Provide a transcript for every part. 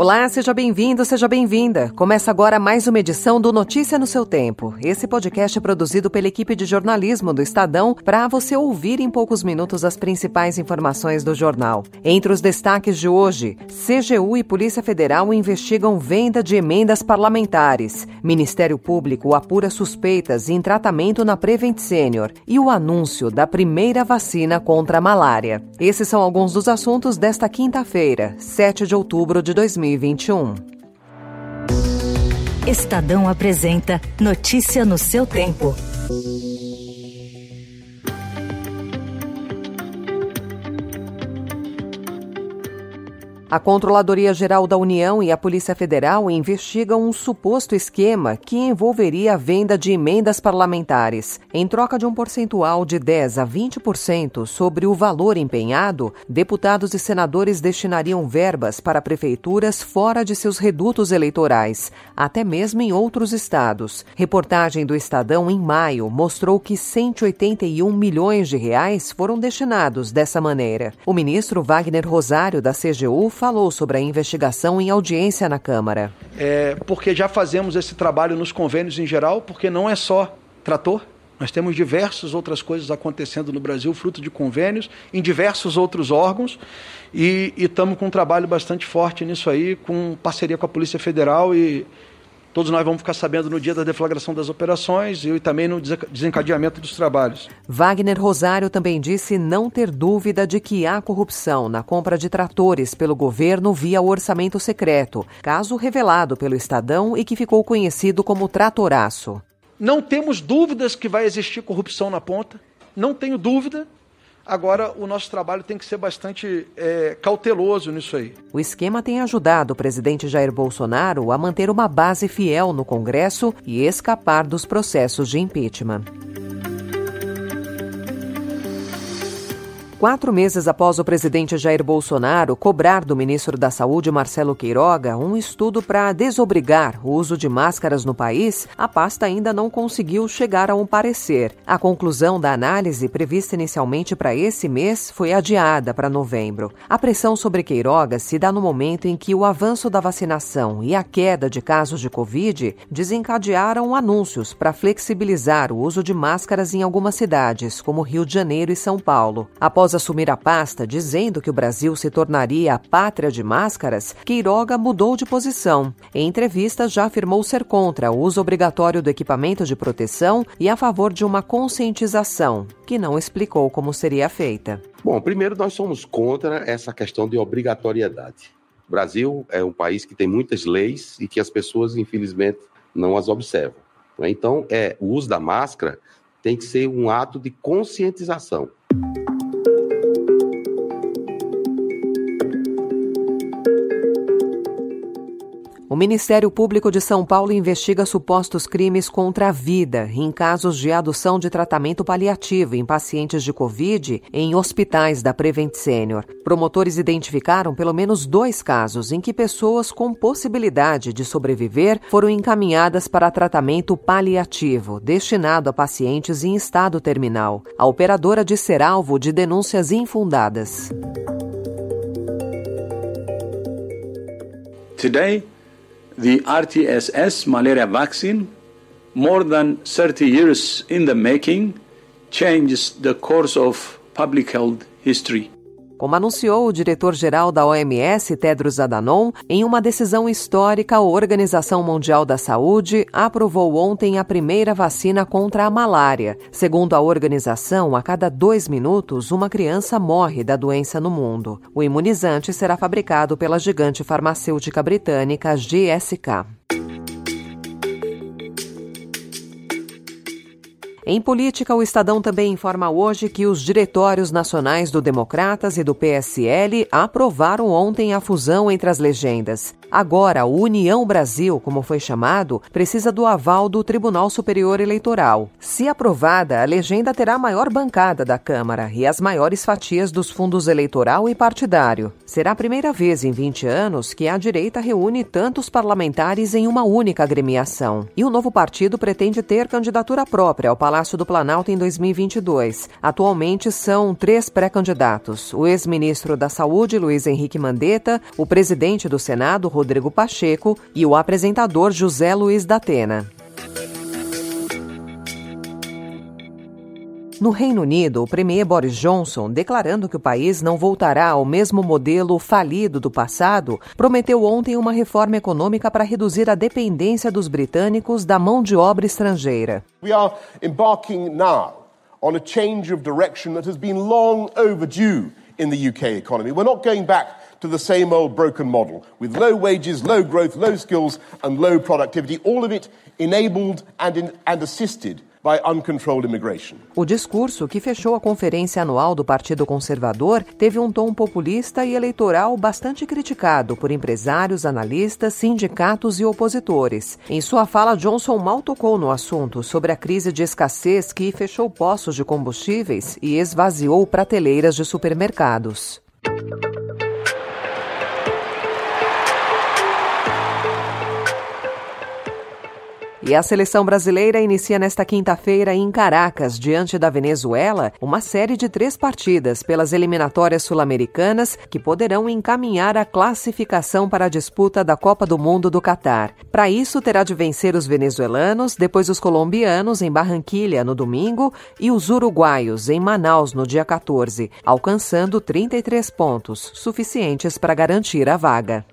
Olá, seja bem-vindo, seja bem-vinda. Começa agora mais uma edição do Notícia no seu Tempo. Esse podcast é produzido pela equipe de jornalismo do Estadão para você ouvir em poucos minutos as principais informações do jornal. Entre os destaques de hoje, CGU e Polícia Federal investigam venda de emendas parlamentares. Ministério Público apura suspeitas em tratamento na Prevent Senior e o anúncio da primeira vacina contra a malária. Esses são alguns dos assuntos desta quinta-feira, 7 de outubro de 2020. 2021. Estadão apresenta Notícia no seu tempo. A Controladoria Geral da União e a Polícia Federal investigam um suposto esquema que envolveria a venda de emendas parlamentares. Em troca de um percentual de 10 a 20% sobre o valor empenhado, deputados e senadores destinariam verbas para prefeituras fora de seus redutos eleitorais, até mesmo em outros estados. Reportagem do Estadão em maio mostrou que 181 milhões de reais foram destinados dessa maneira. O ministro Wagner Rosário da CGU falou sobre a investigação em audiência na Câmara. É, porque já fazemos esse trabalho nos convênios em geral, porque não é só trator, nós temos diversas outras coisas acontecendo no Brasil, fruto de convênios, em diversos outros órgãos, e estamos com um trabalho bastante forte nisso aí, com parceria com a Polícia Federal e Todos nós vamos ficar sabendo no dia da deflagração das operações e também no desencadeamento dos trabalhos. Wagner Rosário também disse não ter dúvida de que há corrupção na compra de tratores pelo governo via orçamento secreto, caso revelado pelo Estadão e que ficou conhecido como tratoraço. Não temos dúvidas que vai existir corrupção na ponta, não tenho dúvida, Agora, o nosso trabalho tem que ser bastante é, cauteloso nisso aí. O esquema tem ajudado o presidente Jair Bolsonaro a manter uma base fiel no Congresso e escapar dos processos de impeachment. Quatro meses após o presidente Jair Bolsonaro cobrar do ministro da Saúde, Marcelo Queiroga, um estudo para desobrigar o uso de máscaras no país, a pasta ainda não conseguiu chegar a um parecer. A conclusão da análise, prevista inicialmente para esse mês, foi adiada para novembro. A pressão sobre Queiroga se dá no momento em que o avanço da vacinação e a queda de casos de Covid desencadearam anúncios para flexibilizar o uso de máscaras em algumas cidades, como Rio de Janeiro e São Paulo. Após Após assumir a pasta, dizendo que o Brasil se tornaria a pátria de máscaras, Queiroga mudou de posição. Em entrevistas, já afirmou ser contra o uso obrigatório do equipamento de proteção e a favor de uma conscientização, que não explicou como seria feita. Bom, primeiro, nós somos contra essa questão de obrigatoriedade. O Brasil é um país que tem muitas leis e que as pessoas, infelizmente, não as observam. Então, é, o uso da máscara tem que ser um ato de conscientização. Ministério Público de São Paulo investiga supostos crimes contra a vida em casos de adoção de tratamento paliativo em pacientes de Covid em hospitais da Prevent Senior. Promotores identificaram pelo menos dois casos em que pessoas com possibilidade de sobreviver foram encaminhadas para tratamento paliativo, destinado a pacientes em estado terminal. A operadora de ser alvo de denúncias infundadas. Today, the RTSS malaria vaccine, more than 30 years in the making, changes the course of public health history. Como anunciou o diretor-geral da OMS, Tedros Adhanom, em uma decisão histórica, a Organização Mundial da Saúde aprovou ontem a primeira vacina contra a malária. Segundo a organização, a cada dois minutos, uma criança morre da doença no mundo. O imunizante será fabricado pela gigante farmacêutica britânica GSK. Em política, o Estadão também informa hoje que os diretórios nacionais do Democratas e do PSL aprovaram ontem a fusão entre as legendas. Agora, o União Brasil, como foi chamado, precisa do aval do Tribunal Superior Eleitoral. Se aprovada, a legenda terá a maior bancada da Câmara e as maiores fatias dos fundos eleitoral e partidário. Será a primeira vez em 20 anos que a direita reúne tantos parlamentares em uma única agremiação. E o novo partido pretende ter candidatura própria ao Palácio do Planalto em 2022. Atualmente são três pré-candidatos: o ex-ministro da Saúde, Luiz Henrique Mandetta, o presidente do Senado, Rodrigo Pacheco, e o apresentador José Luiz da Atena. No Reino Unido, o premier Boris Johnson, declarando que o país não voltará ao mesmo modelo falido do passado, prometeu ontem uma reforma econômica para reduzir a dependência dos britânicos da mão de obra estrangeira. We are embarking now on a change of direction that has been long overdue in the UK economy. We're not going back to the same old broken model with low wages, low growth, low skills, and low productivity, all of it enabled and, in, and assisted o discurso, que fechou a conferência anual do Partido Conservador, teve um tom populista e eleitoral bastante criticado por empresários, analistas, sindicatos e opositores. Em sua fala, Johnson mal tocou no assunto sobre a crise de escassez que fechou poços de combustíveis e esvaziou prateleiras de supermercados. E a seleção brasileira inicia nesta quinta-feira em Caracas, diante da Venezuela, uma série de três partidas pelas eliminatórias sul-americanas que poderão encaminhar a classificação para a disputa da Copa do Mundo do Catar. Para isso, terá de vencer os venezuelanos, depois os colombianos em Barranquilha no domingo e os uruguaios em Manaus no dia 14, alcançando 33 pontos, suficientes para garantir a vaga.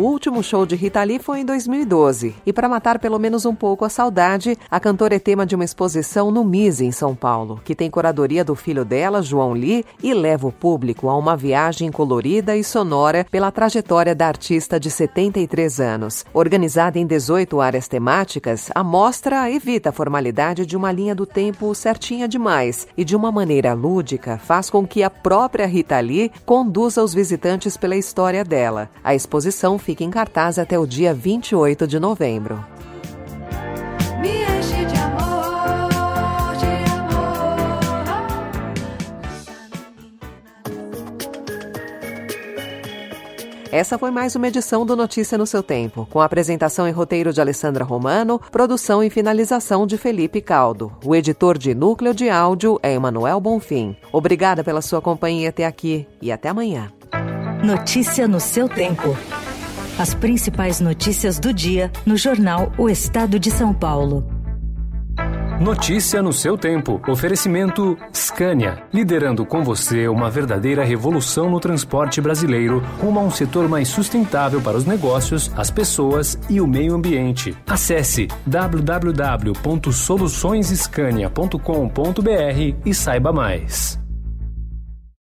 O último show de Rita Lee foi em 2012. E para matar pelo menos um pouco a saudade, a cantora é tema de uma exposição no MISE, em São Paulo, que tem curadoria do filho dela, João Lee, e leva o público a uma viagem colorida e sonora pela trajetória da artista de 73 anos. Organizada em 18 áreas temáticas, a mostra evita a formalidade de uma linha do tempo certinha demais e, de uma maneira lúdica, faz com que a própria Rita Lee conduza os visitantes pela história dela. A exposição fica fica em cartaz até o dia 28 de novembro. Essa foi mais uma edição do Notícia no seu tempo, com a apresentação e roteiro de Alessandra Romano, produção e finalização de Felipe Caldo. O editor de núcleo de áudio é Emanuel Bonfim. Obrigada pela sua companhia até aqui e até amanhã. Notícia no seu tempo. As principais notícias do dia no jornal O Estado de São Paulo. Notícia no seu tempo. Oferecimento Scania, liderando com você uma verdadeira revolução no transporte brasileiro, rumo a um setor mais sustentável para os negócios, as pessoas e o meio ambiente. Acesse www.soluçõesescania.com.br e saiba mais.